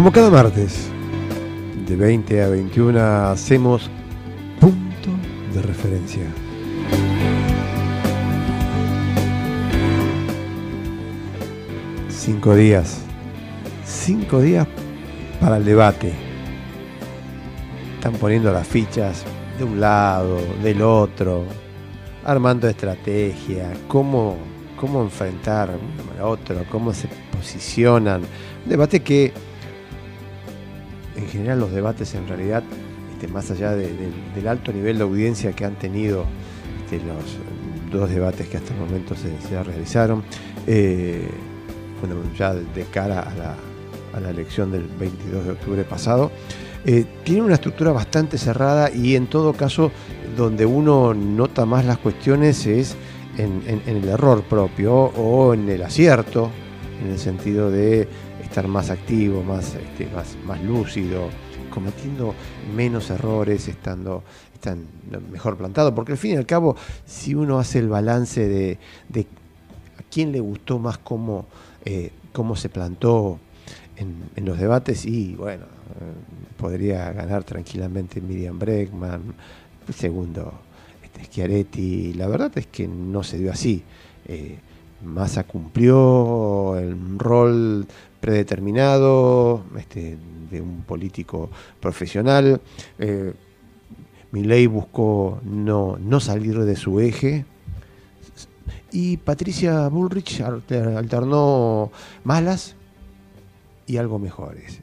Como cada martes, de 20 a 21, hacemos punto de referencia. Cinco días. Cinco días para el debate. Están poniendo las fichas de un lado, del otro, armando estrategia, cómo, cómo enfrentar a otro, cómo se posicionan. Debate que general los debates en realidad, este, más allá del alto nivel de audiencia que han tenido este, los dos debates que hasta el momento se, realizaron, eh, bueno, ya de cara a la, elección del 22 de octubre pasado, eh, tiene una estructura bastante cerrada y en todo caso donde uno nota más las cuestiones es en, el error propio o en el acierto, en el sentido de estar más activo, más, este, más, más lúcido, cometiendo menos errores, estando, están mejor plantado, porque al fin y al cabo, si uno hace el balance de, a quién le gustó más cómo, eh, cómo se plantó en, los debates, y bueno, eh, podría ganar tranquilamente Miriam Bregman, segundo este, Schiaretti, la verdad es que no se dio así. Eh, Massa cumplió el rol predeterminado este, de un político profesional. Eh, Milei buscó no, no salir de su eje. Y Patricia Bullrich alternó malas y algo mejores.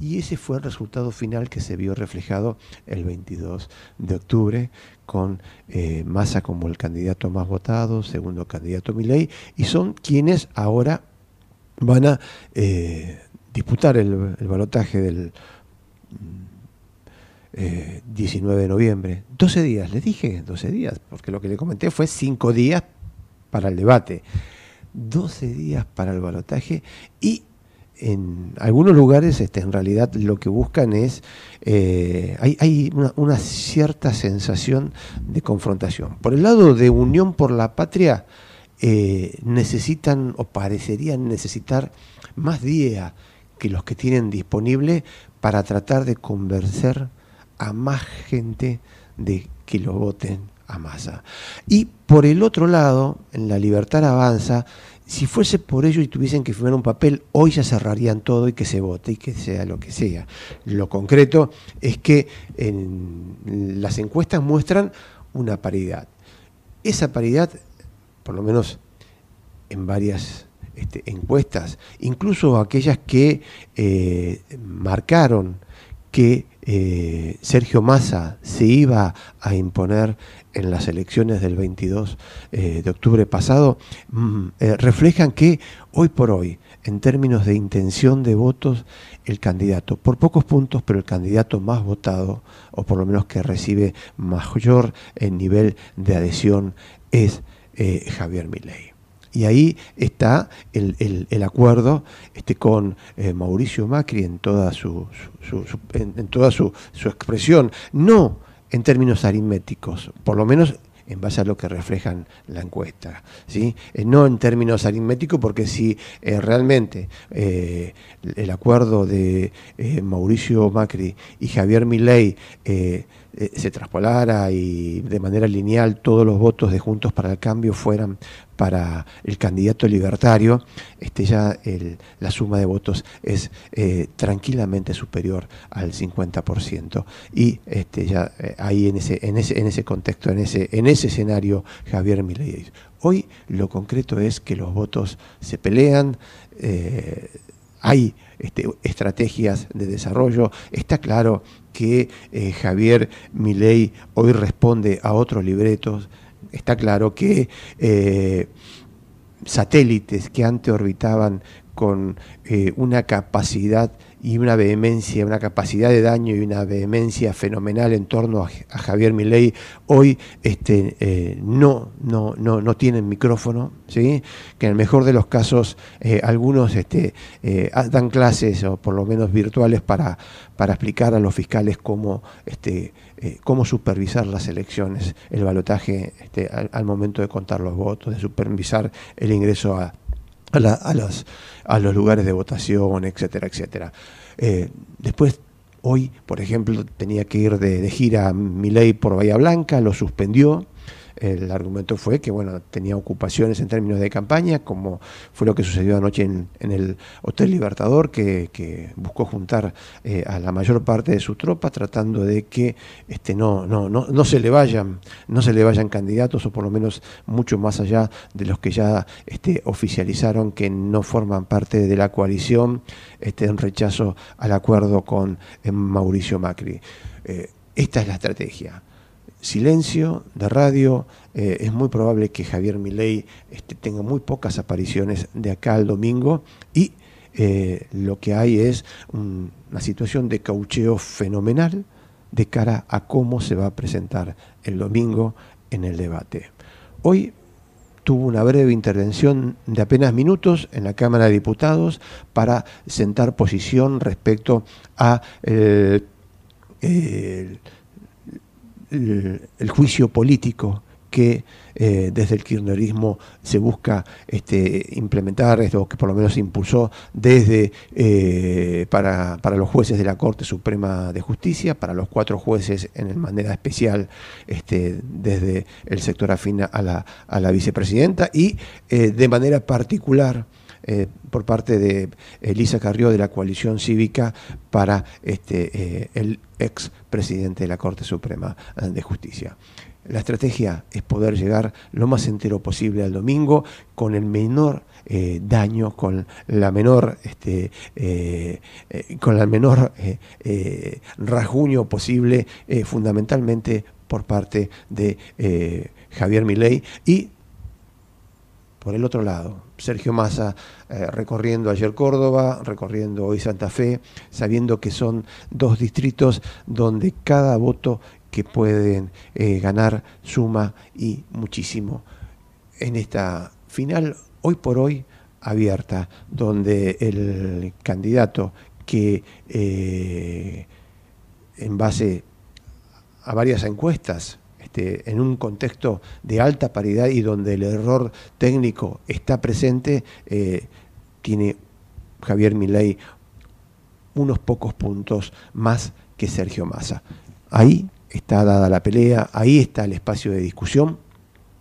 Y ese fue el resultado final que se vio reflejado el 22 de octubre con eh, Massa como el candidato más votado, segundo candidato Milei, y son quienes ahora van a eh, disputar el, balotaje del 19 mm, eh, de noviembre. 12 días, les dije 12 días, porque lo que le comenté fue 5 días para el debate. 12 días para el balotaje y en algunos lugares este, en realidad lo que buscan es, eh, hay, una, cierta sensación de confrontación. Por el lado de Unión por la Patria, eh, necesitan o parecerían necesitar más días que los que tienen disponible para tratar de convencer a más gente de que lo voten a masa. Y por el otro lado, en la libertad avanza, si fuese por ello y tuviesen que firmar un papel, hoy ya cerrarían todo y que se vote y que sea lo que sea. Lo concreto es que en las encuestas muestran una paridad. Esa paridad por lo menos en varias este, encuestas, incluso aquellas que eh, marcaron que eh, Sergio Massa se iba a imponer en las elecciones del 22 eh, de octubre pasado, mm, reflejan que hoy por hoy, en términos de intención de votos, el candidato, por pocos puntos, pero el candidato más votado, o por lo menos que recibe mayor nivel de adhesión, es eh, Javier Milei. Y ahí está el, acuerdo este, con eh, Mauricio Macri en toda, su, en, toda su, expresión, no en términos aritméticos, por lo menos en base a lo que reflejan la encuesta. ¿sí? Eh, no en términos aritméticos, porque si realmente el acuerdo de Mauricio Macri y Javier Milei se traspolara y de manera lineal todos los votos de Juntos para el Cambio fueran para el candidato libertario, este ya la suma de votos es tranquilamente superior al 50%. Y este ya ahí en ese, en ese, en ese contexto, en ese, en ese escenario, Javier Milei. Hoy lo concreto es que los votos se pelean, eh, hay este, estrategias de desarrollo. Está claro que eh, Javier Milei hoy responde a otros libretos. Está claro que eh, satélites que antes orbitaban con una capacidad y una vehemencia, una capacidad de daño y una vehemencia fenomenal en torno a, Javier Milei, hoy este, eh, no, no, no, no tienen micrófono, ¿sí? que en el mejor de los casos eh, algunos este, eh, dan clases, o por lo menos virtuales, para, para explicar a los fiscales cómo, este, cómo supervisar las elecciones, el balotaje este, al momento de contar los votos, de supervisar el ingreso a a, los, a los lugares de votación, etcétera, etcétera. Eh, después, hoy, por ejemplo, tenía que ir de, de gira a Miley por Bahía Blanca, lo suspendió el argumento fue que bueno, tenía ocupaciones en términos de campaña, como fue lo que sucedió anoche en, el Hotel Libertador, que, buscó juntar eh, a la mayor parte de su tropa, tratando de que este, no, no, no, no, se le vayan, no se le vayan candidatos, o por lo menos mucho más allá de los que ya este, oficializaron que no forman parte de la coalición, este, en rechazo al acuerdo con eh, Mauricio Macri. Eh, esta es la estrategia silencio de radio. Eh, es muy probable que Javier Milei este, tenga muy pocas apariciones de acá al domingo y eh, lo que hay es una situación de caucheo fenomenal de cara a cómo se va a presentar el domingo en el debate. Hoy tuvo una breve intervención de apenas minutos en la Cámara de Diputados para sentar posición respecto a eh, juicio político que eh, desde el kirchnerismo se busca este, implementar, o que por lo menos se impulsó desde eh, para, los jueces de la Corte Suprema de Justicia, para los cuatro jueces en manera especial este, desde el sector afín a la, a la vicepresidenta y eh, de manera particular por parte de Elisa Carrió de la coalición cívica para este, el ex presidente de la Corte Suprema de Justicia. La estrategia es poder llegar lo más entero posible al domingo con el menor eh, daño, con la menor, este, eh, eh, con la menor rasguño posible, fundamentalmente por parte de Javier Milei y por el otro lado, Sergio Massa eh, recorriendo ayer Córdoba, recorriendo hoy Santa Fe, sabiendo que son dos distritos donde cada voto que pueden eh, ganar suma y muchísimo. En esta final, hoy por hoy, abierta, donde el candidato que eh, en base a varias encuestas este, en un contexto de alta paridad y donde el error técnico está presente, eh, tiene Javier Milei unos pocos puntos más que Sergio Massa. Ahí está dada la pelea, ahí está el espacio de discusión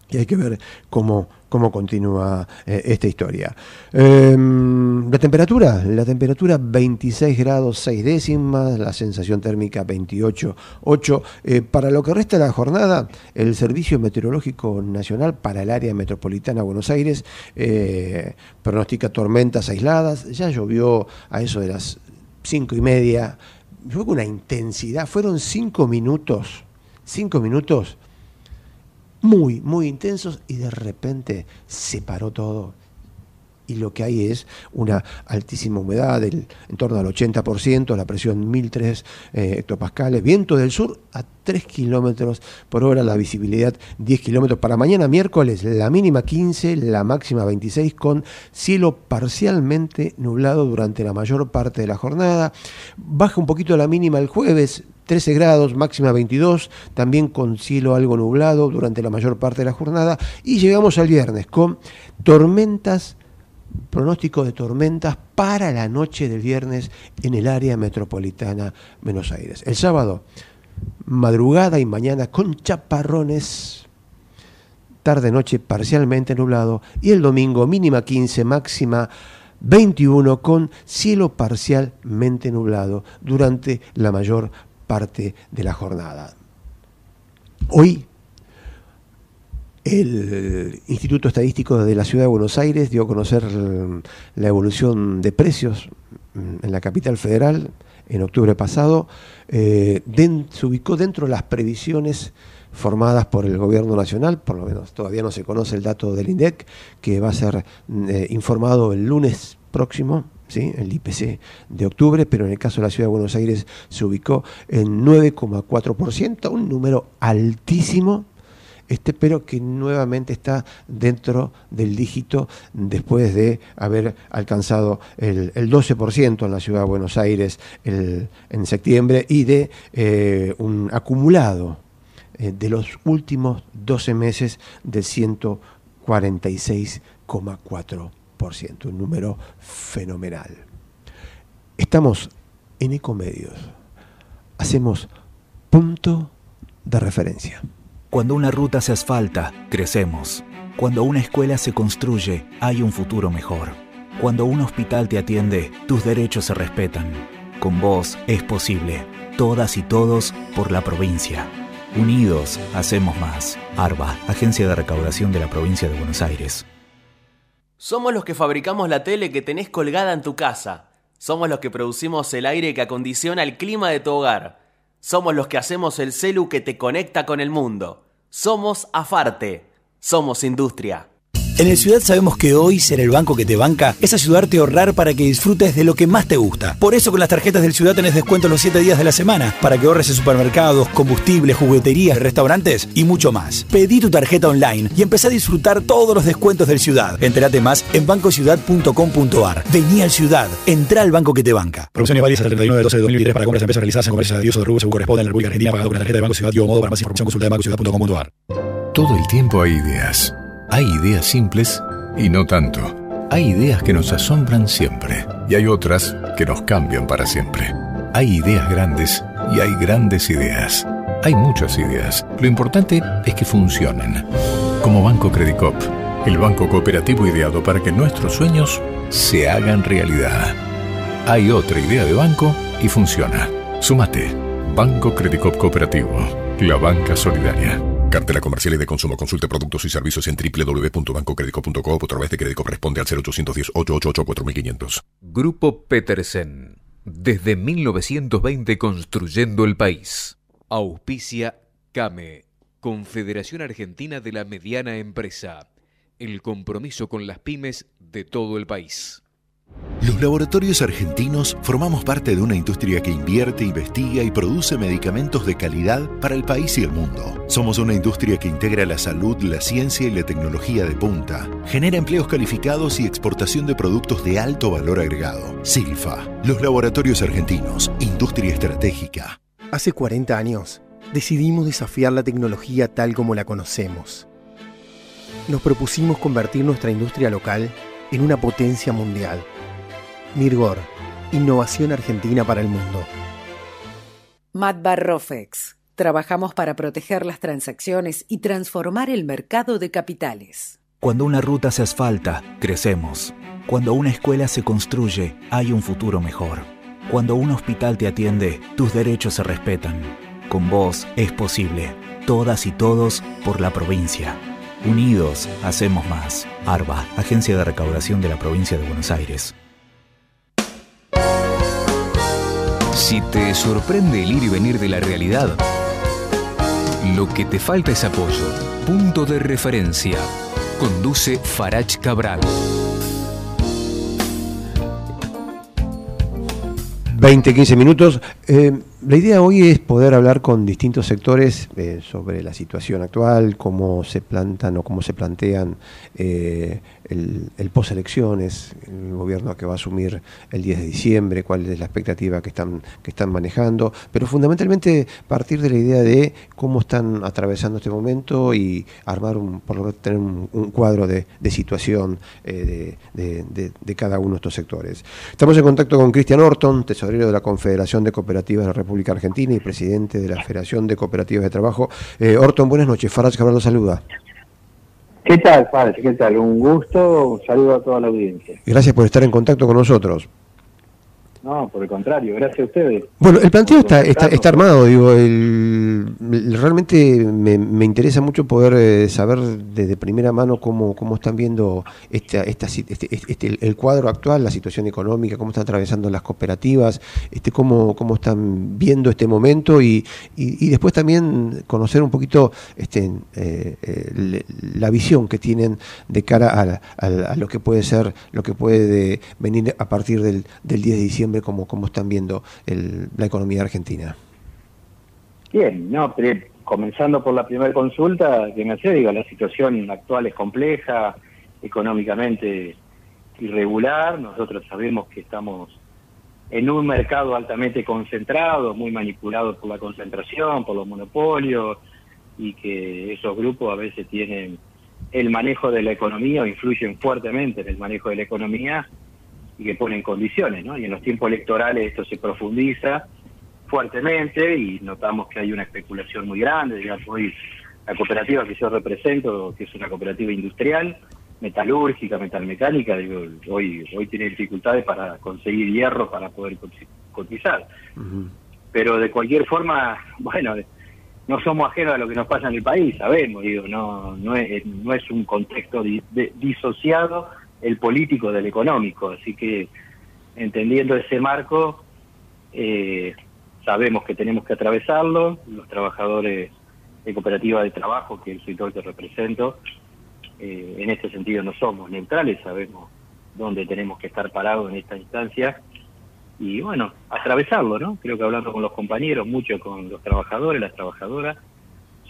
y hay que ver cómo, cómo continúa eh, esta historia. Em, la temperatura, la temperatura 26 grados 6 décimas, la sensación térmica 28,8. Eh, para lo que resta de la jornada, el Servicio Meteorológico Nacional para el área metropolitana de Buenos Aires eh, pronostica tormentas aisladas. Ya llovió a eso de las 5 y media, fue una intensidad, fueron 5 minutos, 5 minutos muy, muy intensos y de repente se paró todo. Y lo que hay es una altísima humedad, en torno al 80%, la presión 1003 eh, hectopascales, viento del sur a 3 kilómetros por hora, la visibilidad 10 kilómetros. Para mañana miércoles, la mínima 15, la máxima 26, con cielo parcialmente nublado durante la mayor parte de la jornada. Baja un poquito la mínima el jueves, 13 grados, máxima 22, también con cielo algo nublado durante la mayor parte de la jornada. Y llegamos al viernes con tormentas, pronóstico de tormentas para la noche del viernes en el área metropolitana Buenos Aires. El sábado, madrugada y mañana con chaparrones tarde-noche parcialmente nublado y el domingo mínima 15, máxima 21 con cielo parcialmente nublado durante la mayor parte de la jornada. Hoy el Instituto Estadístico de la Ciudad de Buenos Aires dio a conocer la evolución de precios en la capital federal en octubre pasado. Eh, se ubicó dentro de las previsiones formadas por el gobierno nacional, por lo menos todavía no se conoce el dato del INDEC, que va a ser eh, informado el lunes próximo, el IPC de octubre, pero en el caso de la Ciudad de Buenos Aires se ubicó en 9,4%, un número altísimo, este, pero que nuevamente está dentro del dígito después de haber alcanzado el, 12% en la ciudad de Buenos Aires en septiembre y de eh, un acumulado eh, de los últimos 12 meses de 146,4%, un número fenomenal. Estamos en Ecomedios. Hacemos punto de referencia. Cuando una ruta se asfalta, crecemos. Cuando una escuela se construye, hay un futuro mejor. Cuando un hospital te atiende, tus derechos se respetan. Con vos es posible. Todas y todos por la provincia. Unidos, hacemos más. ARBA, Agencia de Recaudación de la Provincia de Buenos Aires. Somos los que fabricamos la tele que tenés colgada en tu casa. Somos los que producimos el aire que acondiciona el clima de tu hogar. Somos los que hacemos el celu que te conecta con el mundo. Somos Afarte. Somos industria. En el Ciudad sabemos que hoy ser el banco que te banca es ayudarte a ahorrar para que disfrutes de lo que más te gusta. Por eso con las tarjetas del Ciudad tenés descuento los 7 días de la semana, para que ahorres en supermercados, combustibles, jugueterías, restaurantes y mucho más. Pedí tu tarjeta online y empecé a disfrutar todos los descuentos del Ciudad. Entérate más en bancociudad.com.ar. Vení al Ciudad, entra al banco que te banca. Promociones válidas hasta el 39 de 12 de 2023 para compras de empresas realizadas en comercios de uso de rubro según corresponde en la República Argentina pagado con la tarjeta de Banco Ciudad y modo para más información consulta de bancociudad.com.ar. Todo el tiempo hay ideas. Hay ideas simples y no tanto. Hay ideas que nos asombran siempre y hay otras que nos cambian para siempre. Hay ideas grandes y hay grandes ideas. Hay muchas ideas. Lo importante es que funcionen. Como Banco Credicop, el banco cooperativo ideado para que nuestros sueños se hagan realidad. Hay otra idea de banco y funciona. Sumate. Banco Credicop Cooperativo. La banca solidaria. Cartela comercial y de consumo. Consulte productos y servicios en www.bancocredico.com o a través de crédito corresponde al 0810-888-4500. Grupo Petersen. Desde 1920 construyendo el país. Auspicia CAME. Confederación Argentina de la Mediana Empresa. El compromiso con las pymes de todo el país. Los laboratorios argentinos formamos parte de una industria que invierte, investiga y produce medicamentos de calidad para el país y el mundo. Somos una industria que integra la salud, la ciencia y la tecnología de punta. Genera empleos calificados y exportación de productos de alto valor agregado. Silfa, los laboratorios argentinos, industria estratégica. Hace 40 años, decidimos desafiar la tecnología tal como la conocemos. Nos propusimos convertir nuestra industria local en una potencia mundial Mirgor, innovación argentina para el mundo. Matbar Rofex. Trabajamos para proteger las transacciones y transformar el mercado de capitales. Cuando una ruta se asfalta, crecemos. Cuando una escuela se construye, hay un futuro mejor. Cuando un hospital te atiende, tus derechos se respetan. Con vos es posible. Todas y todos por la provincia. Unidos, hacemos más. ARBA, Agencia de Recaudación de la Provincia de Buenos Aires. Si te sorprende el ir y venir de la realidad, lo que te falta es apoyo. Punto de referencia. Conduce Farach Cabral. 20, 15 minutos. Eh, la idea hoy es poder hablar con distintos sectores eh, sobre la situación actual, cómo se plantan o cómo se plantean eh, el, el post-elecciones, el gobierno que va a asumir el 10 de diciembre, cuál es la expectativa que están, que están manejando, pero fundamentalmente partir de la idea de cómo están atravesando este momento y armar un, por lo menos tener un, cuadro de, de situación eh, de, de, de, cada uno de estos sectores. Estamos en contacto con Cristian Orton, tesorero de la Confederación de Cooperativas de la República Argentina y presidente de la Federación de Cooperativas de Trabajo. Eh, Orton, buenas noches. Farage Cabral lo saluda. ¿Qué tal, Farage? ¿Qué tal? Un gusto, un saludo a toda la audiencia. Gracias por estar en contacto con nosotros. No, por el contrario, gracias a ustedes. Bueno, el planteo está, está, está armado, digo, el, el- realmente me, me interesa mucho poder eh, saber desde primera mano cómo, cómo están viendo esta, esta, si- este, este- el, el cuadro actual, la situación económica, cómo están atravesando las cooperativas, este, cómo, cómo están viendo este momento y, y, y después también conocer un poquito este, eh, eh, la visión que tienen de cara a, a lo que puede ser, lo que puede venir a partir del, del 10 de diciembre, cómo, cómo están viendo el- la economía argentina. Bien, no, pero comenzando por la primera consulta que me hacía, digo, la situación actual es compleja, económicamente irregular, nosotros sabemos que estamos en un mercado altamente concentrado, muy manipulado por la concentración, por los monopolios, y que esos grupos a veces tienen el manejo de la economía o influyen fuertemente en el manejo de la economía y que ponen condiciones, ¿no? Y en los tiempos electorales esto se profundiza fuertemente y notamos que hay una especulación muy grande, digamos, hoy la cooperativa que yo represento, que es una cooperativa industrial, metalúrgica, metalmecánica, digo, hoy, hoy tiene dificultades para conseguir hierro para poder cotiz- cotizar. Pero de cualquier forma, bueno, no somos ajenos a lo que nos pasa en el país, sabemos, digo, no, no, es, no es un contexto di- de- disociado el político del económico, así que entendiendo ese marco, eh, sabemos que tenemos que atravesarlo, los trabajadores de cooperativa de trabajo, que es el que represento, eh, en este sentido no somos neutrales, sabemos dónde tenemos que estar parados en esta instancia. Y bueno, atravesarlo, ¿no? Creo que hablando con los compañeros, mucho con los trabajadores, las trabajadoras,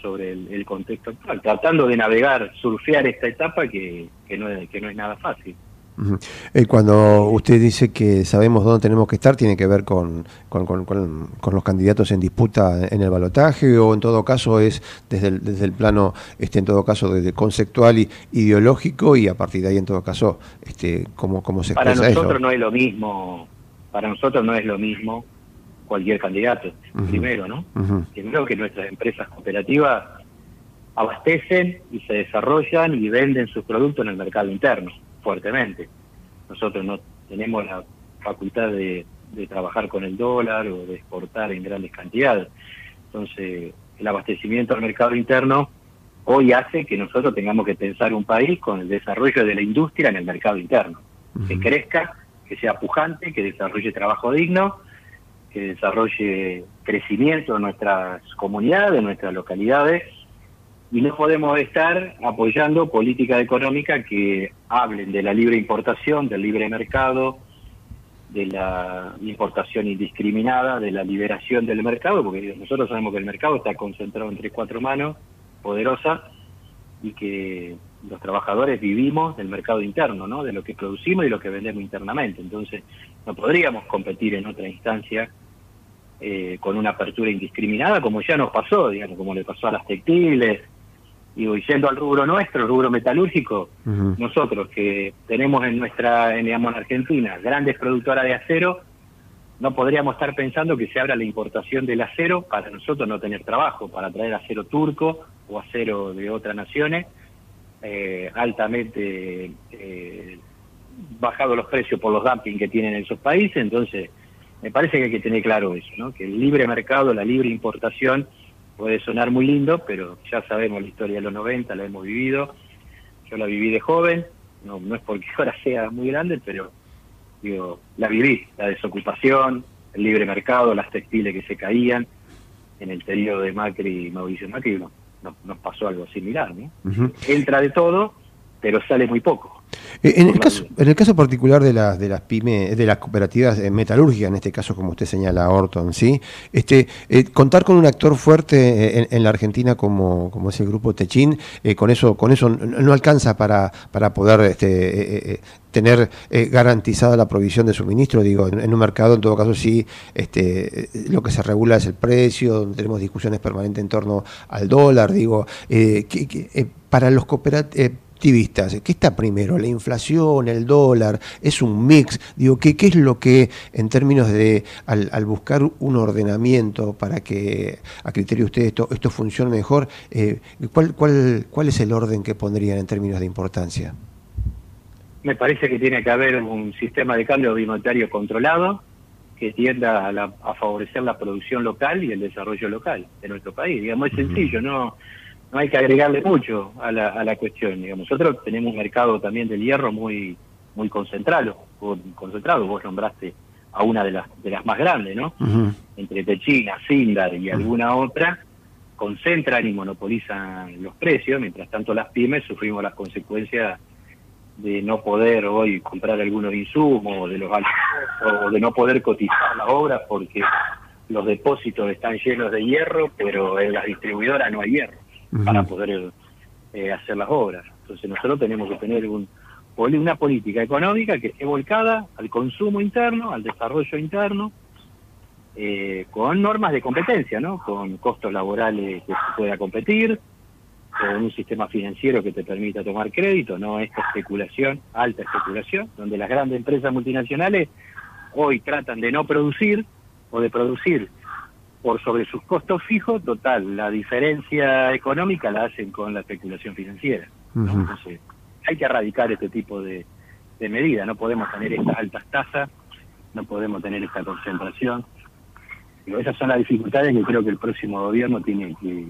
sobre el, el contexto actual, tratando de navegar, surfear esta etapa que, que, no, es, que no es nada fácil. Eh, cuando usted dice que sabemos dónde tenemos que estar, ¿tiene que ver con, con, con- con- los candidatos en disputa en el balotaje o en todo caso es desde el, desde el plano, este, en todo caso, desde conceptual y ideológico y a partir de ahí, en todo caso, este, cómo, cómo se Para expresa nosotros eso? no es lo mismo, para nosotros no es lo mismo cualquier candidato, primero, ¿no? Primero que nuestras empresas cooperativas abastecen y se desarrollan y venden sus productos en el mercado interno, fuertemente. Nosotros no tenemos la facultad de, de trabajar con el dólar o de exportar en grandes cantidades. Entonces, el abastecimiento al mercado interno hoy hace que nosotros tengamos que pensar un país con el desarrollo de la industria en el mercado interno, que crezca, que sea pujante, que desarrolle trabajo digno, que desarrolle crecimiento en nuestras comunidades, en nuestras localidades, y no podemos estar apoyando políticas económicas que hablen de la libre importación, del libre mercado, de la importación indiscriminada, de la liberación del mercado, porque nosotros sabemos que el mercado está concentrado en tres, cuatro manos poderosas y que los trabajadores vivimos del mercado interno, ¿no? de lo que producimos y lo que vendemos internamente. Entonces, no podríamos competir en otra instancia eh, con una apertura indiscriminada, como ya nos pasó, digamos, como le pasó a las textiles, y yendo al rubro nuestro, el rubro metalúrgico, nosotros que tenemos en nuestra, en, digamos, en Argentina, grandes productoras de acero, no podríamos estar pensando que se abra la importación del acero para nosotros no tener trabajo, para traer acero turco o acero de otras naciones, eh, altamente eh, bajado los precios por los dumping que tienen en esos países, entonces me parece que hay que tener claro eso, ¿no? que el libre mercado, la libre importación puede sonar muy lindo, pero ya sabemos la historia de los 90, la hemos vivido, yo la viví de joven, no, no es porque ahora sea muy grande, pero digo, la viví, la desocupación, el libre mercado, las textiles que se caían, en el periodo de Macri y Mauricio Macri no- nos pasó algo similar, ¿no? Entra de todo, pero sale muy poco. Eh, en, el caso, en el caso particular de las de las pymes, de las cooperativas eh, metalúrgicas, en este caso como usted señala Orton, ¿sí? Este, eh, contar con un actor fuerte en, la Argentina como, como es el grupo Techín, con eso con eso no alcanza para, para poder este, tener garantizada la provisión de suministro, digo, en, un mercado en todo caso sí este, lo que se regula es el precio, tenemos discusiones permanentes en torno al dólar, digo, que, para los cooperativos activistas, ¿qué está primero? ¿La inflación, el dólar? ¿Es un mix? Digo, ¿qué, qué es lo que, en términos de, al, buscar un ordenamiento para que, a criterio de usted, esto, esto funcione mejor, eh, ¿cuál, cuál, ¿cuál es el orden que pondrían en términos de importancia? Me parece que tiene que haber un sistema de cambio bimetario controlado que tienda a, favorecer la producción local y el desarrollo local de nuestro país. Digamos, es sencillo, no no hay que agregarle mucho a la, a la cuestión. Digamos. Nosotros tenemos un mercado también del hierro muy muy concentrado, concentrado. Vos nombraste a una de las de las más grandes, ¿no? Entre Techina, Sindar y alguna otra, concentran y monopolizan los precios, mientras tanto las pymes sufrimos las consecuencias de no poder hoy comprar algunos insumos, de los o de no poder cotizar las obras porque los depósitos están llenos de hierro, pero en las distribuidoras no hay hierro para poder eh, hacer las obras. Entonces nosotros tenemos que tener un, una política económica que esté volcada al consumo interno, al desarrollo interno, eh, con normas de competencia, ¿no? Con costos laborales que se pueda competir, con un sistema financiero que te permita tomar crédito, no esta especulación, alta especulación, donde las grandes empresas multinacionales hoy tratan de no producir o de producir por sobre sus costos fijos, total, la diferencia económica la hacen con la especulación financiera. Entonces, hay que erradicar este tipo de, de medidas, no podemos tener estas altas tasas, no podemos tener esta concentración. Pero esas son las dificultades que creo que el próximo gobierno tiene que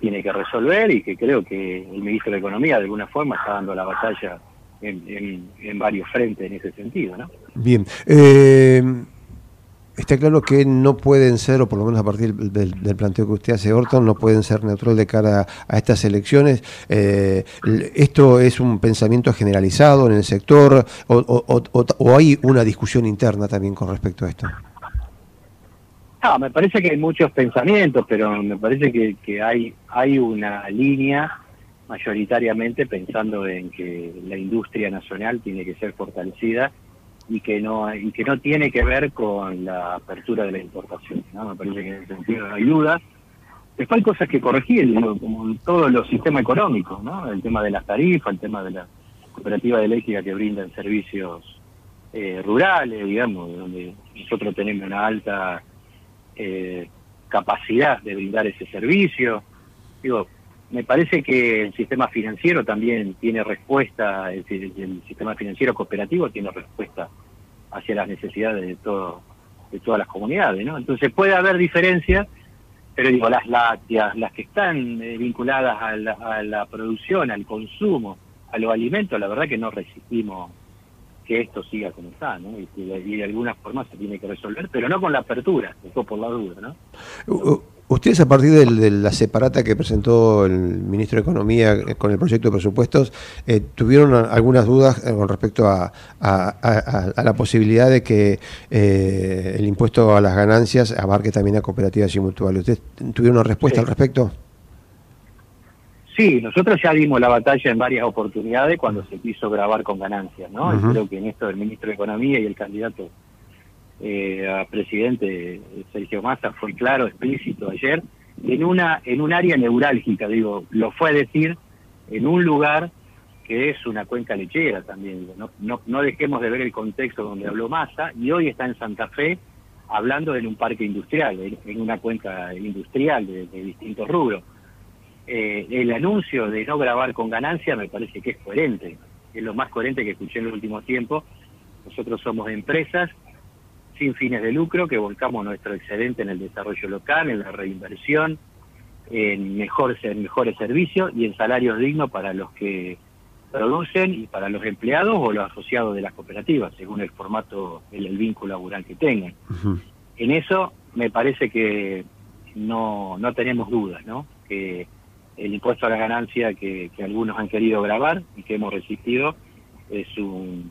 tiene que resolver y que creo que el ministro de Economía de alguna forma está dando la batalla en, en, varios frentes en ese sentido. ¿no? Bien. Eh Está claro que no pueden ser, o por lo menos a partir del, planteo que usted hace, Orton, no pueden ser neutral de cara a, estas elecciones. Eh, ¿Esto es un pensamiento generalizado en el sector o, hay una discusión interna también con respecto a esto? No, me parece que hay muchos pensamientos, pero me parece que, que hay, hay una línea mayoritariamente pensando en que la industria nacional tiene que ser fortalecida y que no y que no tiene que ver con la apertura de la importación. ¿no? Me parece que en ese sentido no hay duda. Después hay cosas que corregir, como en todos los sistemas económicos, ¿no? el tema de las tarifas, el tema de la cooperativa eléctrica que brindan servicios eh, rurales, digamos, donde nosotros tenemos una alta eh, capacidad de brindar ese servicio. Digo, me parece que el sistema financiero también tiene respuesta, el, el sistema financiero cooperativo tiene respuesta hacia las necesidades de todo de todas las comunidades, ¿no? Entonces puede haber diferencias, pero digo, las lácteas, las que están eh, vinculadas a la, producción, al consumo, a los alimentos, la verdad que no resistimos que esto siga como está, ¿no? Y, y de alguna forma se tiene que resolver, pero no con la apertura, esto por la duda, ¿no? Ustedes a partir de, la separata que presentó el ministro de Economía eh, con el proyecto de presupuestos, eh, ¿tuvieron algunas dudas eh, con respecto a, la posibilidad de que el impuesto a las ganancias abarque también a cooperativas y mutuales? ¿Ustedes tuvieron una respuesta al respecto? Sí, nosotros ya dimos la batalla en varias oportunidades cuando se quiso grabar con ganancias, ¿no? Creo que en esto el ministro de Economía y el candidato eh, a presidente Sergio Massa fue claro, explícito ayer, en una en un área neurálgica, digo, lo fue a decir en un lugar que es una cuenca lechera también. No, no, no dejemos de ver el contexto donde habló Massa y hoy está en Santa Fe hablando en un parque industrial, en, una cuenca industrial de, distintos rubros. Eh, el anuncio de no grabar con ganancia me parece que es coherente, es lo más coherente que escuché en los últimos tiempos. Nosotros somos empresas sin fines de lucro, que volcamos nuestro excedente en el desarrollo local, en la reinversión, en mejores, en mejores servicios y en salarios dignos para los que producen y para los empleados o los asociados de las cooperativas, según el formato, el, vínculo laboral que tengan. En eso me parece que no, no tenemos dudas, ¿no? Que el impuesto a la ganancia que, que algunos han querido grabar y que hemos resistido es un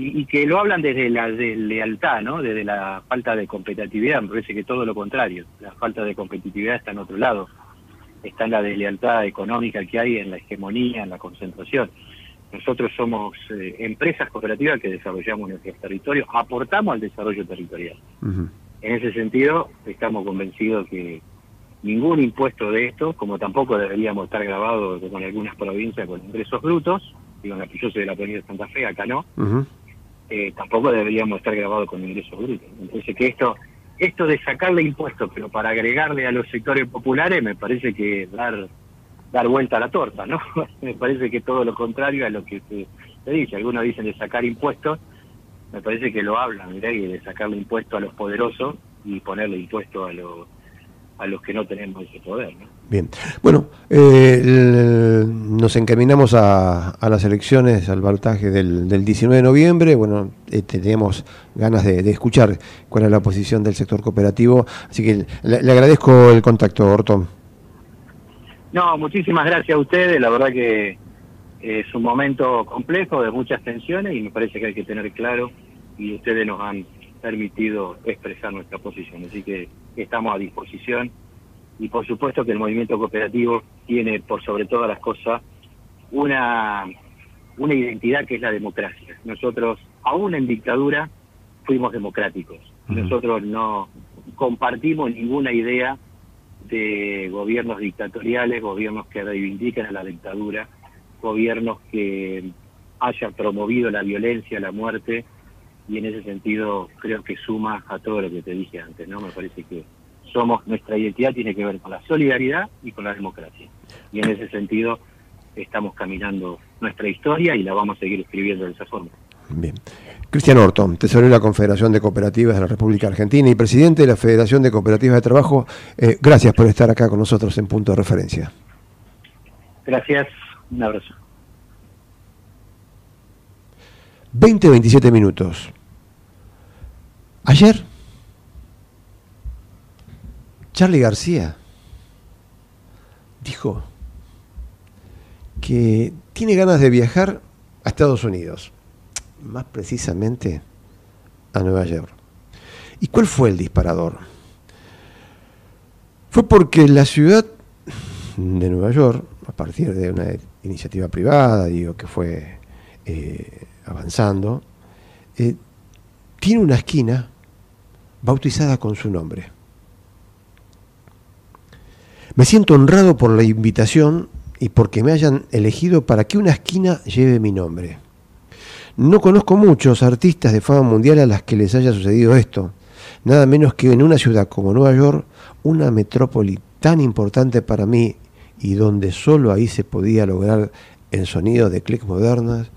y, que lo hablan desde la lealtad, ¿no? Desde la falta de competitividad, me parece que todo lo contrario, la falta de competitividad está en otro lado, está en la deslealtad económica que hay, en la hegemonía, en la concentración. Nosotros somos eh, empresas cooperativas que desarrollamos nuestros territorios, aportamos al desarrollo territorial. En ese sentido, estamos convencidos que ningún impuesto de esto, como tampoco deberíamos estar grabados con algunas provincias con ingresos brutos, digo, yo soy de la provincia de Santa Fe, acá no, eh, tampoco deberíamos estar grabados con ingresos brutos. Entonces que esto, esto de sacarle impuestos, pero para agregarle a los sectores populares, me parece que dar dar vuelta a la torta, ¿no? me parece que todo lo contrario a lo que se, dice. Algunos dicen de sacar impuestos, me parece que lo hablan, y de sacarle impuestos a los poderosos y ponerle impuestos a los a los que no tenemos ese poder. ¿no? Bien, bueno, eh, nos encaminamos a, las elecciones, al baltaje del, 19 de noviembre. Bueno, eh, tenemos ganas de, escuchar cuál es la posición del sector cooperativo, así que le, agradezco el contacto, Orton. No, muchísimas gracias a ustedes, la verdad que es un momento complejo de muchas tensiones y me parece que hay que tener claro y ustedes nos han permitido expresar nuestra posición. Así que estamos a disposición y por supuesto que el movimiento cooperativo tiene por sobre todas las cosas una, una identidad que es la democracia. Nosotros, aún en dictadura, fuimos democráticos. Nosotros no compartimos ninguna idea de gobiernos dictatoriales, gobiernos que reivindican a la dictadura, gobiernos que hayan promovido la violencia, la muerte y en ese sentido creo que suma a todo lo que te dije antes, ¿no? Me parece que somos, nuestra identidad tiene que ver con la solidaridad y con la democracia. Y en ese sentido estamos caminando nuestra historia y la vamos a seguir escribiendo de esa forma. Bien. Cristian Orton, tesorero de la Confederación de Cooperativas de la República Argentina y presidente de la Federación de Cooperativas de Trabajo, eh, gracias por estar acá con nosotros en Punto de Referencia. Gracias, un abrazo. 20, 27 minutos. Ayer, Charlie García dijo que tiene ganas de viajar a Estados Unidos, más precisamente a Nueva York. ¿Y cuál fue el disparador? Fue porque la ciudad de Nueva York, a partir de una iniciativa privada, digo, que fue eh, avanzando, eh, tiene una esquina bautizada con su nombre. Me siento honrado por la invitación y porque me hayan elegido para que una esquina lleve mi nombre. No conozco muchos artistas de fama mundial a las que les haya sucedido esto, nada menos que en una ciudad como Nueva York, una metrópoli tan importante para mí y donde solo ahí se podía lograr el sonido de clics modernas,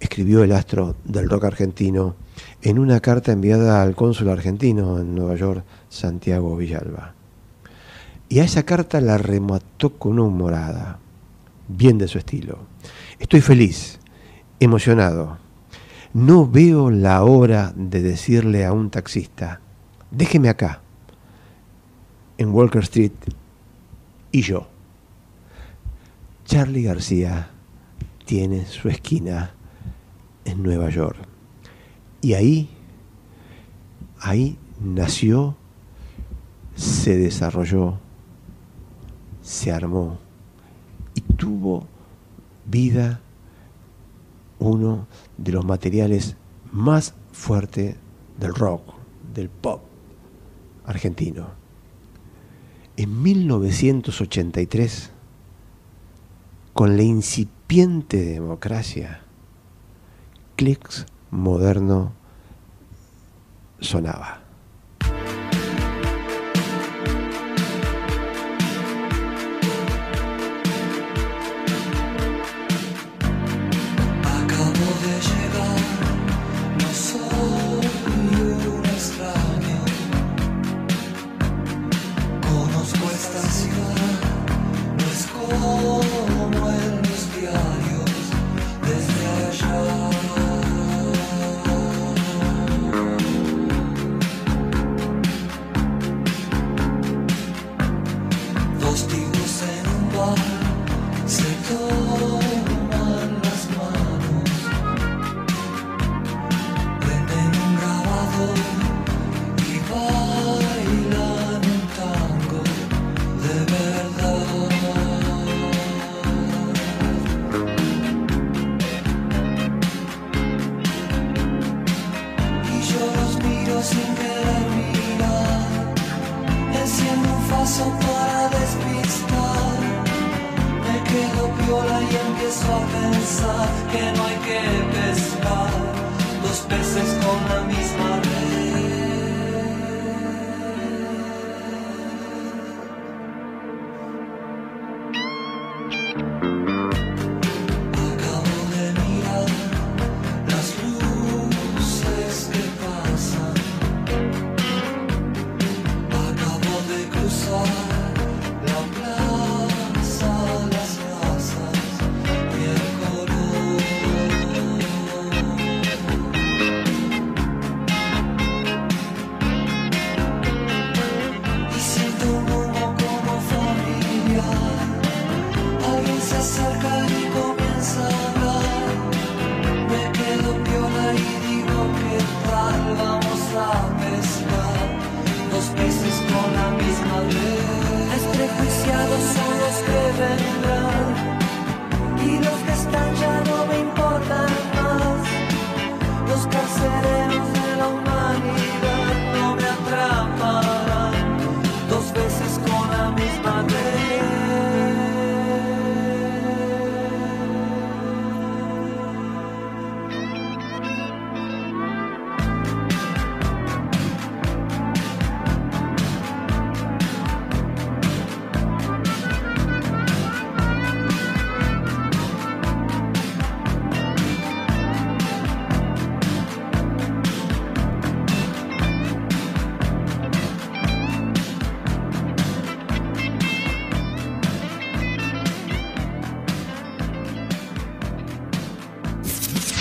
escribió el astro del rock argentino en una carta enviada al cónsul argentino en Nueva York, Santiago Villalba. Y a esa carta la remató con una humorada, bien de su estilo. Estoy feliz, emocionado. No veo la hora de decirle a un taxista, déjeme acá, en Walker Street, y yo. Charlie García tiene su esquina en Nueva York. Y ahí, ahí nació, se desarrolló, se armó y tuvo vida uno de los materiales más fuertes del rock, del pop argentino. En 1983, con la incipiente democracia, Clicks moderno sonaba.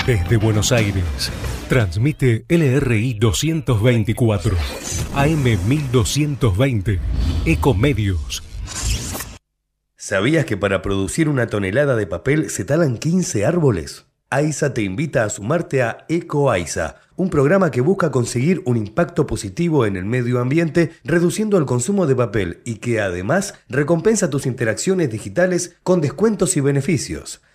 Desde Buenos Aires, transmite LRI 224, AM 1220, Ecomedios. ¿Sabías que para producir una tonelada de papel se talan 15 árboles? AISA te invita a sumarte a EcoAISA, un programa que busca conseguir un impacto positivo en el medio ambiente reduciendo el consumo de papel y que además recompensa tus interacciones digitales con descuentos y beneficios.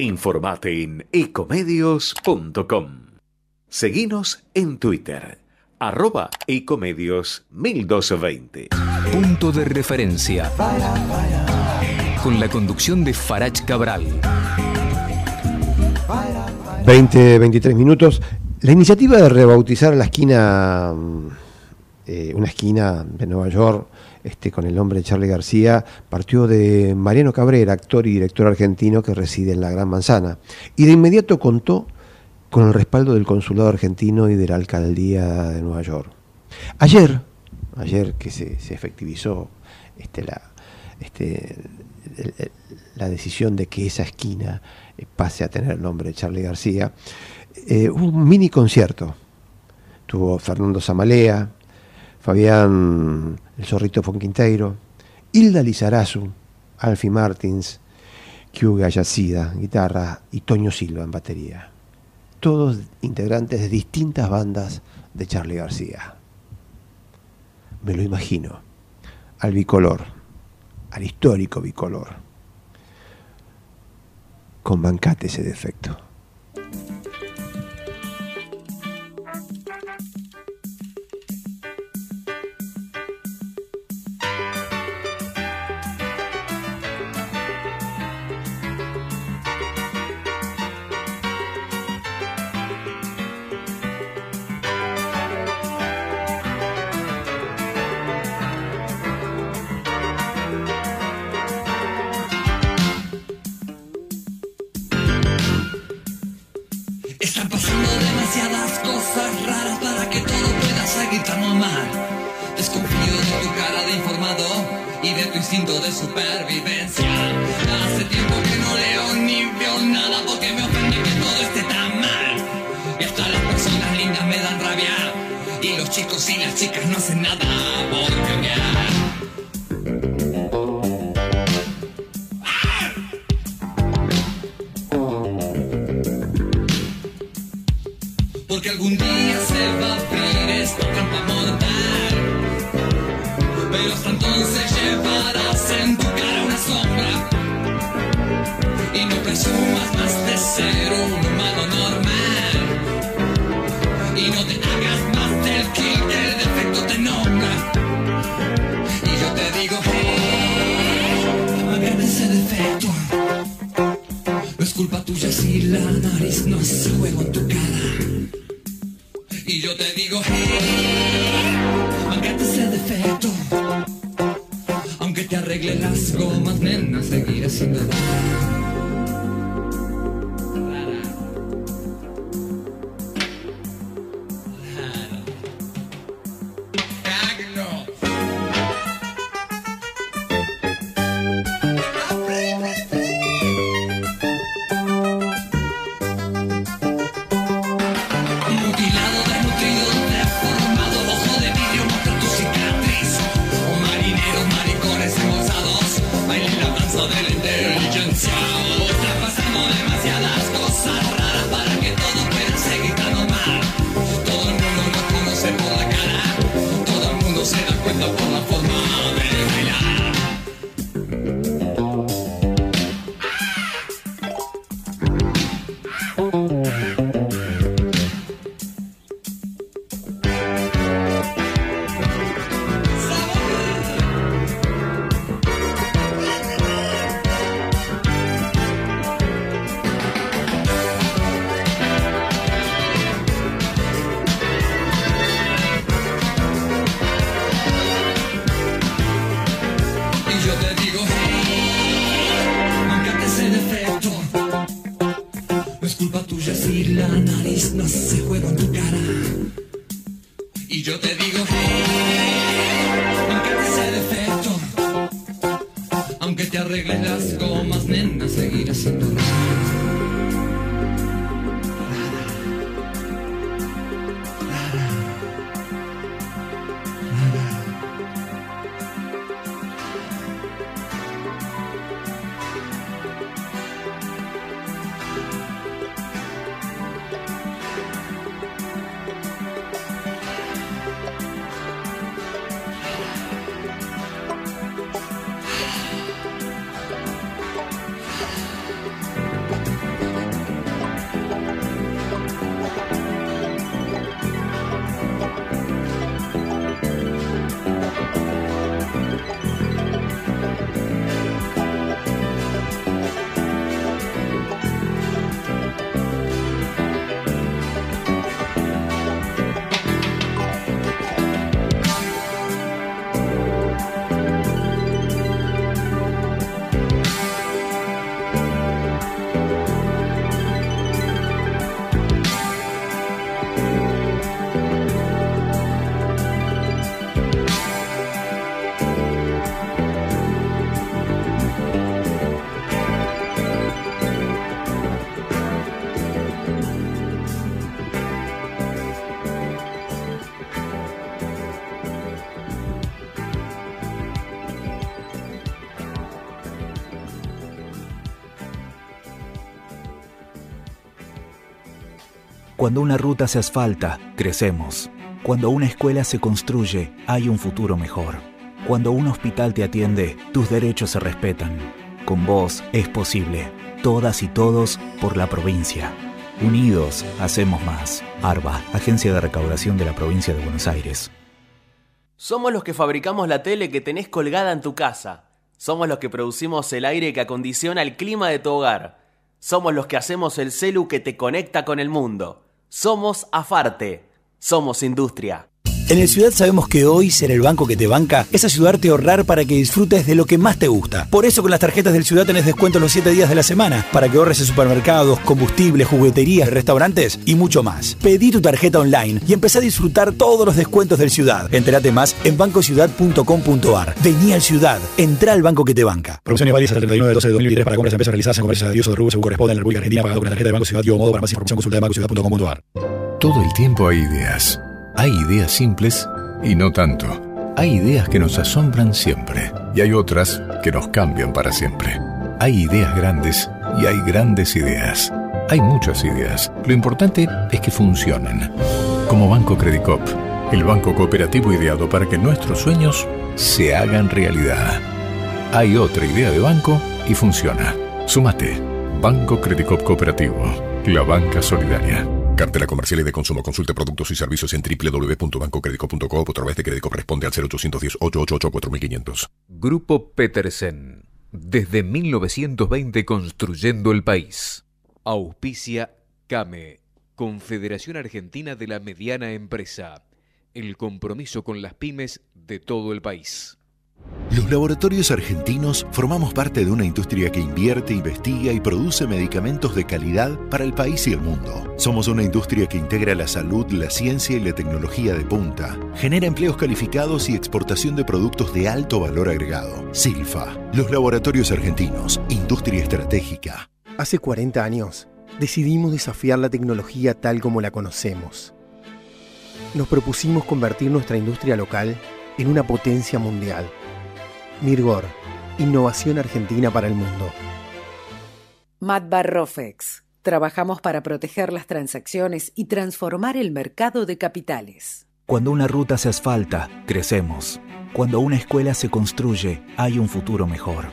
Informate en ecomedios.com. Seguinos en Twitter, arroba ecomedios 1220. Punto de referencia. Con la conducción de Farach Cabral. 20, 23 minutos. La iniciativa de rebautizar la esquina, eh, una esquina de Nueva York, este, con el nombre de Charlie García, partió de Mariano Cabrera, actor y director argentino que reside en la Gran Manzana. Y de inmediato contó con el respaldo del consulado argentino y de la alcaldía de Nueva York. Ayer, ayer que se, efectivizó este, la, este, la decisión de que esa esquina eh, pase a tener el nombre de Charlie García, eh, un mini concierto. Tuvo Fernando Zamalea, Fabián El Zorrito Fonquinteiro, Hilda Lizarazu, Alfie Martins, Kyuga Yacida, guitarra y Toño Silva en batería. Todos integrantes de distintas bandas de Charlie García. Me lo imagino. Al bicolor, al histórico bicolor. Con bancate ese defecto. Algún día se va a abrir esta trampa mortal. Pero hasta entonces llevarás en tu cara una sombra. Y no presumas más de ser un humano normal. Y no te hagas más del que el defecto te nombra. Y yo te digo, hey, amagate ese defecto. No es culpa tuya si la nariz no hace juego en tu cara. Cuando una ruta se asfalta, crecemos. Cuando una escuela se construye, hay un futuro mejor. Cuando un hospital te atiende, tus derechos se respetan. Con vos es posible. Todas y todos por la provincia. Unidos, hacemos más. ARBA, Agencia de Recaudación de la Provincia de Buenos Aires. Somos los que fabricamos la tele que tenés colgada en tu casa. Somos los que producimos el aire que acondiciona el clima de tu hogar. Somos los que hacemos el celu que te conecta con el mundo. Somos Afarte. Somos Industria. En el Ciudad sabemos que hoy ser el banco que te banca es ayudarte a ahorrar para que disfrutes de lo que más te gusta. Por eso con las tarjetas del Ciudad tenés descuento los 7 días de la semana para que ahorres en supermercados, combustibles, jugueterías, restaurantes y mucho más. Pedí tu tarjeta online y empezá a disfrutar todos los descuentos del Ciudad. Entérate más en bancociudad.com.ar. Vení al Ciudad, entra al banco que te banca. Promociones válidas hasta el 31 de 12 de 2023 para compras de empresas realizadas en comercios de Dios o de Rubio según corresponde en la República Argentina pagado con la tarjeta de Banco Ciudad Dio Modo para más información consulta de bancociudad.com.ar. Todo el tiempo hay ideas. Hay ideas simples y no tanto. Hay ideas que nos asombran siempre y hay otras que nos cambian para siempre. Hay ideas grandes y hay grandes ideas. Hay muchas ideas. Lo importante es que funcionen. Como Banco Credicop, el banco cooperativo ideado para que nuestros sueños se hagan realidad. Hay otra idea de banco y funciona. Sumate. Banco Credicop Cooperativo. La banca solidaria. Cartela comercial y de consumo. Consulte productos y servicios en www.bancocredico.com o a través de Credicop responde al 0810-888-4500. Grupo Petersen. Desde 1920 construyendo el país. Auspicia CAME, Confederación Argentina de la Mediana Empresa. El compromiso con las pymes de todo el país. Los laboratorios argentinos formamos parte de una industria que invierte, investiga y produce medicamentos de calidad para el país y el mundo. Somos una industria que integra la salud, la ciencia y la tecnología de punta. Genera empleos calificados y exportación de productos de alto valor agregado. Silfa, los laboratorios argentinos, industria estratégica. Hace 40 años decidimos desafiar la tecnología tal como la conocemos. Nos propusimos convertir nuestra industria local en una potencia mundial Mirgor, innovación argentina para el mundo. Matbar Rofex. Trabajamos para proteger las transacciones y transformar el mercado de capitales. Cuando una ruta se asfalta, crecemos. Cuando una escuela se construye, hay un futuro mejor.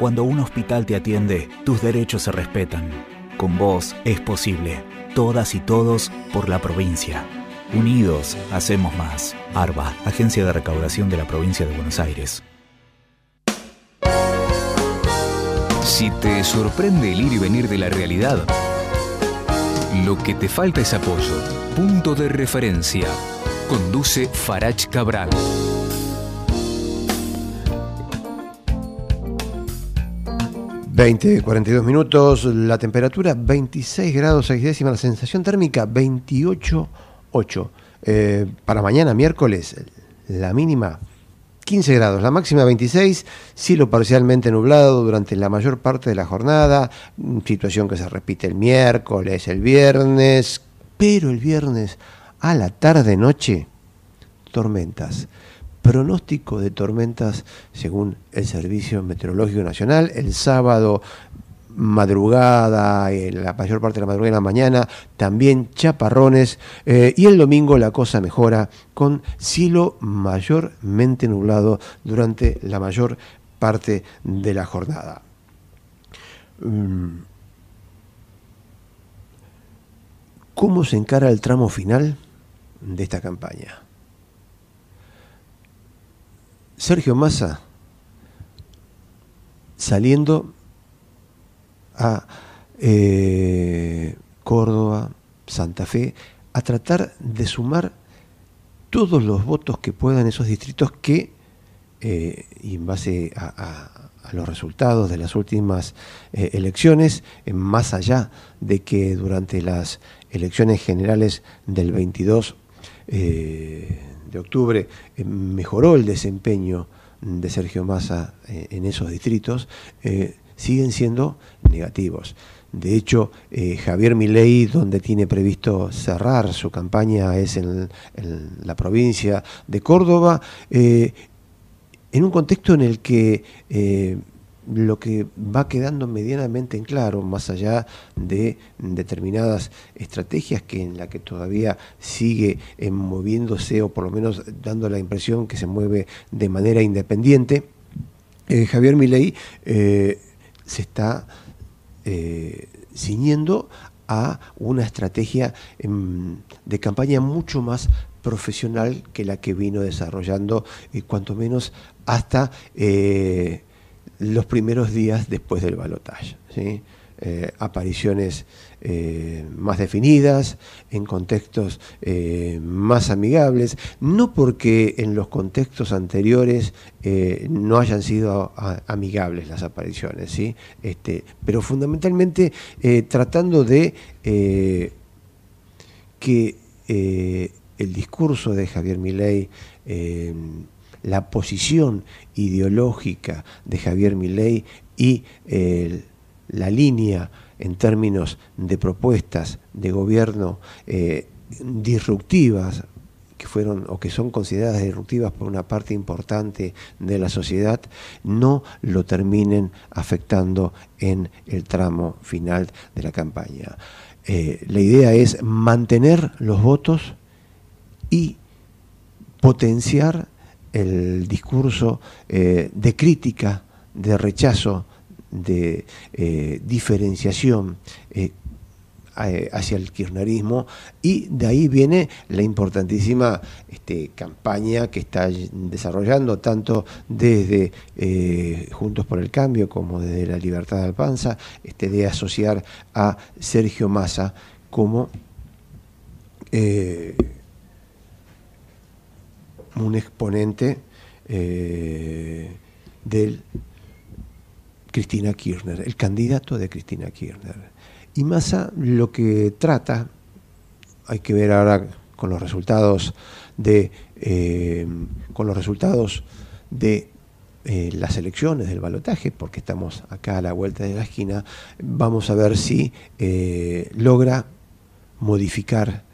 Cuando un hospital te atiende, tus derechos se respetan. Con vos es posible. Todas y todos por la provincia. Unidos, hacemos más. ARBA, Agencia de Recaudación de la Provincia de Buenos Aires. Si te sorprende el ir y venir de la realidad, lo que te falta es apoyo. Punto de referencia. Conduce Farach Cabral. ...20, 42 minutos... ...la temperatura 26 grados 6 décimas... ...la sensación térmica 28,8... Eh, ...para mañana miércoles... ...la mínima 15 grados, la máxima 26, cielo parcialmente nublado durante la mayor parte de la jornada, situación que se repite el miércoles, el viernes, pero el viernes a la tarde-noche, tormentas. Pronóstico de tormentas según el Servicio Meteorológico Nacional. El sábado madrugada, en la mayor parte de la madrugada y la mañana, también chaparrones, eh, y el domingo la cosa mejora con cielo mayormente nublado durante la mayor parte de la jornada. Mm. ¿Cómo se encara el tramo final de esta campaña? Sergio Massa saliendo a eh, Córdoba, Santa Fe, a tratar de sumar todos los votos que puedan esos distritos que, eh, y en base a, los resultados de las últimas eh, elecciones, más allá de que durante las elecciones generales del 22 de octubre mejoró el desempeño de Sergio Massa en esos distritos, siguen siendo negativos. De hecho, eh, Javier Milei, donde tiene previsto cerrar su campaña, es en, la provincia de Córdoba, eh, en un contexto en el que eh, lo que va quedando medianamente en claro, más allá de determinadas estrategias que en la que todavía sigue moviéndose o por lo menos dando la impresión que se mueve de manera independiente, Javier Milei se está eh, ciñendo a una estrategia em, de campaña mucho más profesional que la que vino desarrollando, eh, cuanto menos hasta eh, los primeros días después del balotaje. Eh, apariciones eh, más definidas, en contextos eh, más amigables, no porque en los contextos anteriores no hayan sido amigables las apariciones, ¿sí? este, pero fundamentalmente tratando de que el discurso de Javier Milei la posición ideológica de Javier Milei y el la línea en términos de propuestas de gobierno eh, disruptivas que fueron o que son consideradas disruptivas por una parte importante de la sociedad no lo terminen afectando en el tramo final de la campaña. Eh, la idea es mantener los votos y potenciar el discurso eh, de crítica, de rechazo, de eh, diferenciación hacia el kirchnerismo y de ahí viene la importantísima este, campaña que está desarrollando tanto desde Juntos por el Cambio como desde la Libertad de Alpanza, este, de asociar a Sergio Massa como un exponente eh, del Cristina Kirchner, el candidato de Cristina Kirchner. Y Massa lo que trata, hay que ver ahora con los resultados de eh, con los resultados de eh, las elecciones del balotaje, porque estamos acá a la vuelta de la esquina, vamos a ver si logra modificar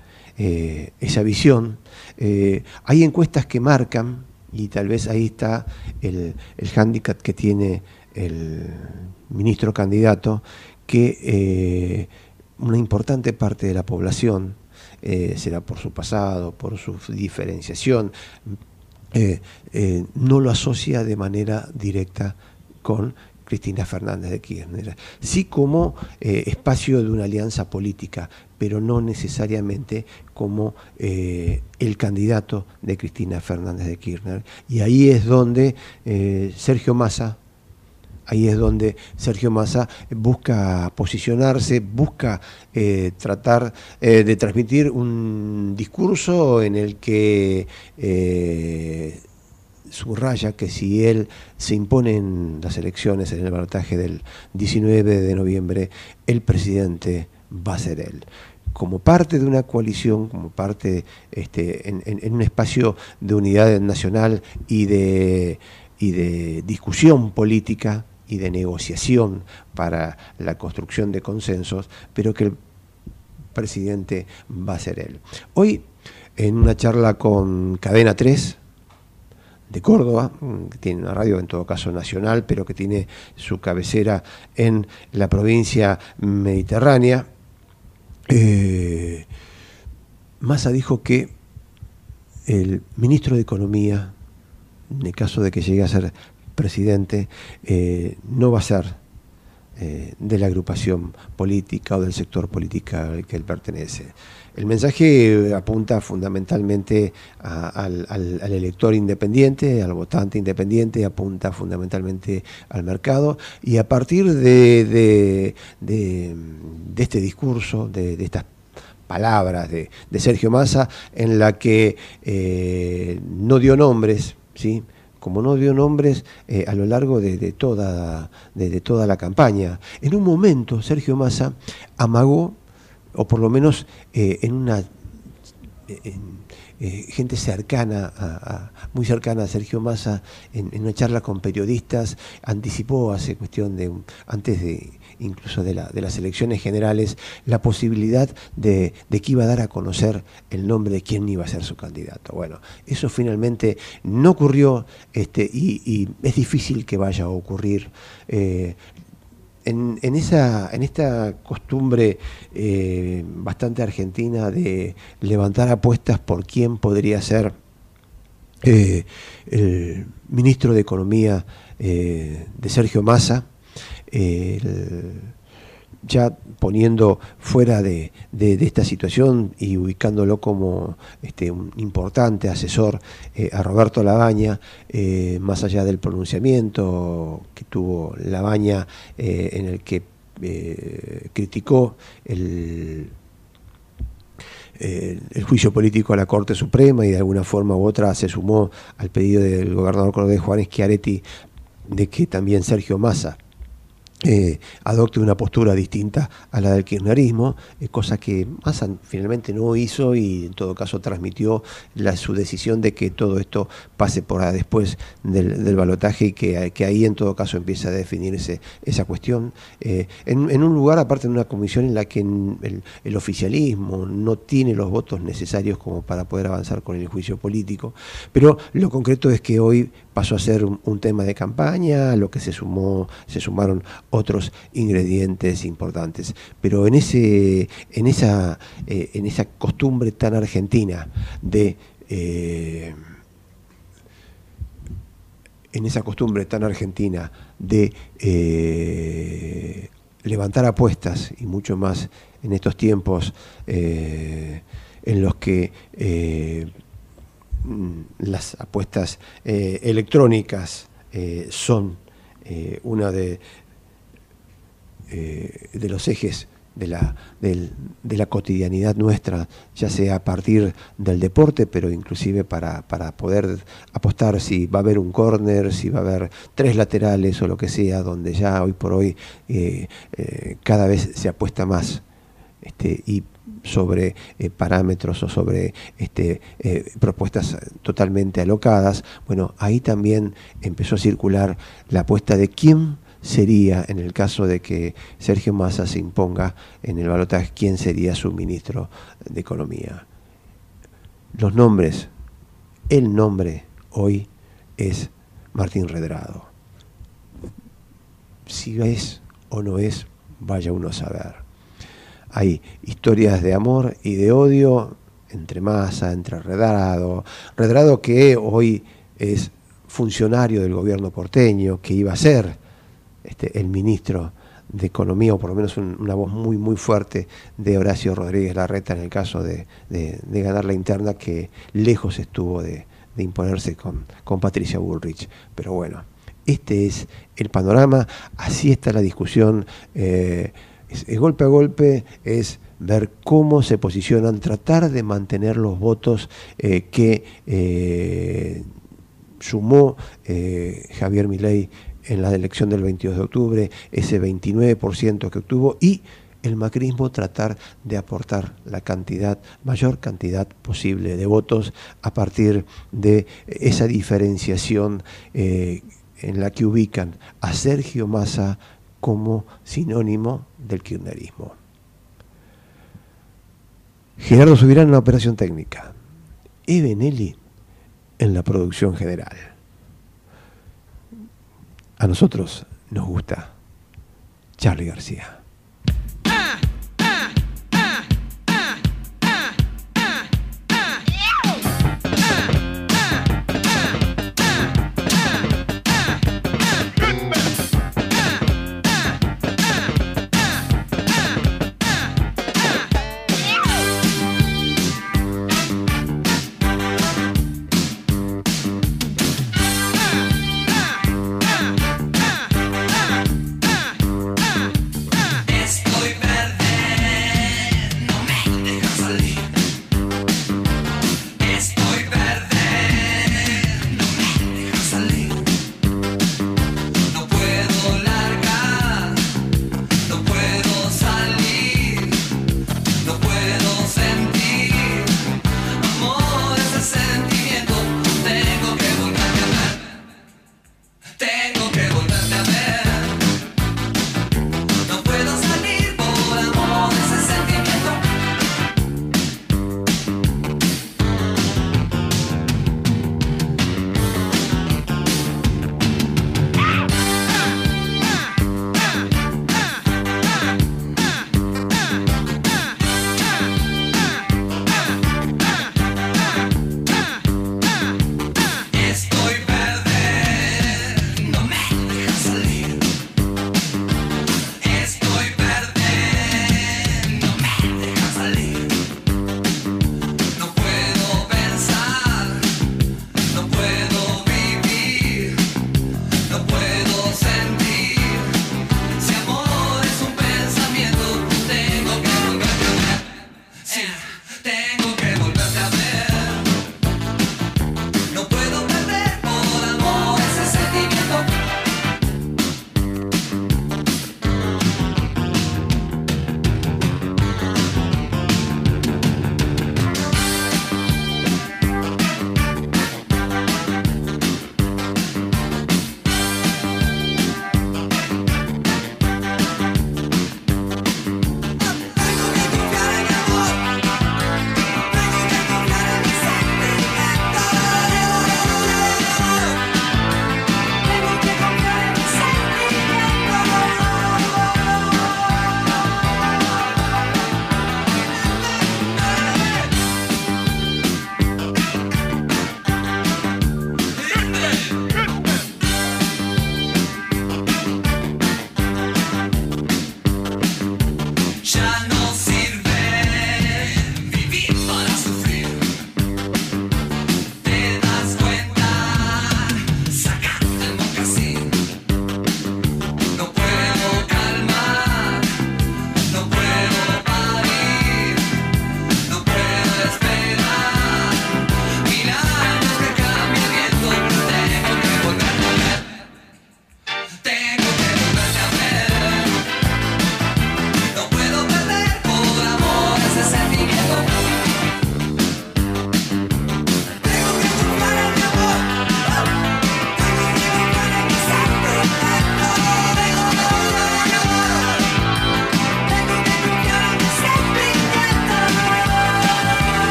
eh, esa visión. Eh, hay encuestas que marcan, y tal vez ahí está el, el hándicap que tiene el ministro candidato, que eh, una importante parte de la población, será por su pasado, por su diferenciación, no lo asocia de manera directa con Cristina Fernández de Kirchner, sí como espacio de una alianza política, pero no necesariamente como eh, el candidato de Cristina Fernández de Kirchner. Y ahí es donde eh, Sergio Massa, ahí es donde Sergio Massa busca posicionarse, busca eh, tratar de transmitir un discurso en el que subraya que si él se impone en las elecciones, en el balotaje del 19 de noviembre, el presidente va a ser él. Como parte de una coalición, como parte este, en, un espacio de unidad nacional y de, y de discusión política y de negociación para la construcción de consensos, pero que el presidente va a ser él. Hoy, en una charla con Cadena 3, de Córdoba, que tiene una radio en todo caso nacional, pero que tiene su cabecera en la provincia mediterránea, eh, Massa dijo que el ministro de Economía, en el caso de que llegue a ser presidente, eh, no va a ser eh, de la agrupación política o del sector político al que él pertenece. El mensaje apunta fundamentalmente al, elector independiente, al votante independiente, apunta fundamentalmente al mercado y a partir de, este discurso, de, estas palabras de, Sergio Massa, en la que eh, no dio nombres, ¿sí? Como no dio nombres eh, a lo largo de, toda, de, toda la campaña. En un momento Sergio Massa amagó o por lo menos eh, en una eh, gente cercana, muy cercana a Sergio Massa, en, una charla con periodistas, anticipó hace cuestión de antes de incluso de, la, de las elecciones generales, la posibilidad de, que iba a dar a conocer el nombre de quién iba a ser su candidato. Bueno, eso finalmente no ocurrió este, y, es difícil que vaya a ocurrir. Eh, en, esa, en esta costumbre eh, bastante argentina de levantar apuestas por quién podría ser eh, el ministro de Economía de Sergio Massa, ya poniendo fuera de, esta situación y ubicándolo como este, un importante asesor eh, a Roberto Labaña, eh, más allá del pronunciamiento que tuvo Labaña eh, en el que criticó el, el juicio político a la Corte Suprema y de alguna forma u otra se sumó al pedido del gobernador cordobés Juan Schiaretti de que también Sergio Massa eh, adopte una postura distinta a la del kirchnerismo, eh, cosa que Massa finalmente no hizo y en todo caso transmitió la, su decisión de que todo esto pase por después del, balotaje y que, ahí en todo caso empieza a definirse esa cuestión. Eh, en, un lugar, aparte de una comisión en la que el, oficialismo no tiene los votos necesarios como para poder avanzar con el juicio político, pero lo concreto es que hoy pasó a ser un, tema de campaña, a lo que se sumó, se sumaron otros ingredientes importantes. Pero en, ese, en, esa, eh, en esa costumbre tan argentina de... Eh, en esa costumbre tan argentina de eh, levantar apuestas y mucho más en estos tiempos en los que las apuestas eh, electrónicas eh, son una de, eh, de los ejes de la, de la cotidianidad nuestra, ya sea a partir del deporte, pero inclusive para, para poder apostar si va a haber un córner, si va a haber tres laterales o lo que sea, donde ya hoy por hoy eh, eh, cada vez se apuesta más este, y sobre eh, parámetros o sobre este, eh, propuestas totalmente alocadas, bueno, ahí también empezó a circular la apuesta de quién sería, en el caso de que Sergio Massa se imponga en el balotaje, quién sería su ministro de Economía. Los nombres, el nombre hoy es Martín Redrado. Si es o no es, vaya uno a saber. Hay historias de amor y de odio entre Massa, entre Redrado. Redrado que hoy es funcionario del gobierno porteño, que iba a ser este, el ministro de Economía, o por lo menos un, una voz muy, muy fuerte de Horacio Rodríguez Larreta en el caso de, ganar la interna, que lejos estuvo de, imponerse con, con, Patricia Bullrich. Pero bueno, este es el panorama, así está la discusión, eh, es, golpe a golpe, es ver cómo se posicionan, tratar de mantener los votos eh, que eh, sumó eh, Javier Milei en la elección del 22 de octubre, ese 29% que obtuvo, y el macrismo tratar de aportar la cantidad, mayor cantidad posible de votos a partir de esa diferenciación en la que ubican a Sergio Massa como sinónimo del kirchnerismo. Gerardo Subirán en la operación técnica, Ebenelli en la producción general a nosotros nos gusta Charlie García.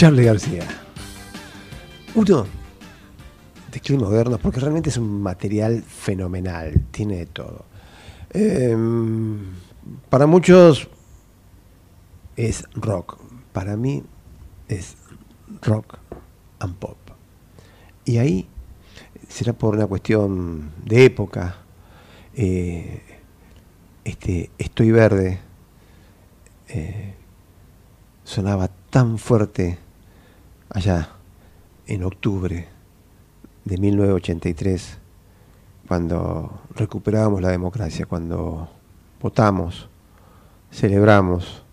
Charlie García. Uno de clima moderno, porque realmente es un material fenomenal, tiene de todo. Em, para muchos es rock, para mí es rock and pop. Y ahí será por una cuestión de época. eh, este Estoy Verde eh, sonaba tan fuerte allá en octubre de 1983, cuando recuperábamos la democracia, cuando votamos, celebramos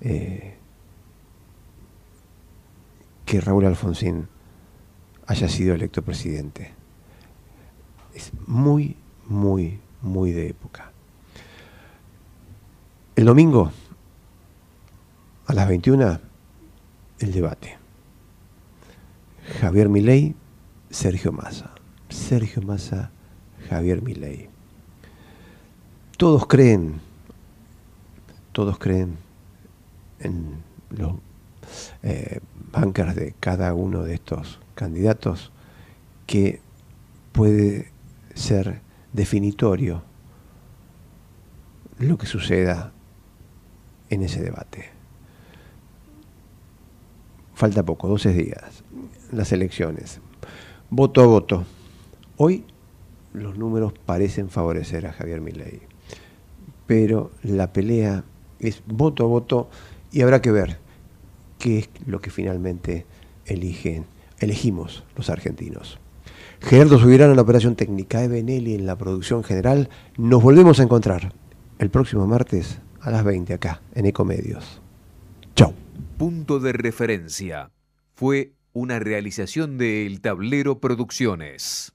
eh, que Raúl Alfonsín haya sido electo presidente. Es muy, muy, muy de época. El domingo, a las 21, el debate. Javier Milei, Sergio Massa. Sergio Massa, Javier Milei. Todos creen, todos creen en los eh, bancas de cada uno de estos candidatos que puede ser definitorio lo que suceda en ese debate. Falta poco, 12 días, las elecciones. Voto a voto. Hoy los números parecen favorecer a Javier Milei, pero la pelea es voto a voto y habrá que ver qué es lo que finalmente eligen, elegimos los argentinos. Gerardo Subirán en la operación técnica, Eve Nelly en la producción general. Nos volvemos a encontrar el próximo martes a las 20 acá en Ecomedios. Chau. Punto de referencia. Fue una realización de El Tablero Producciones.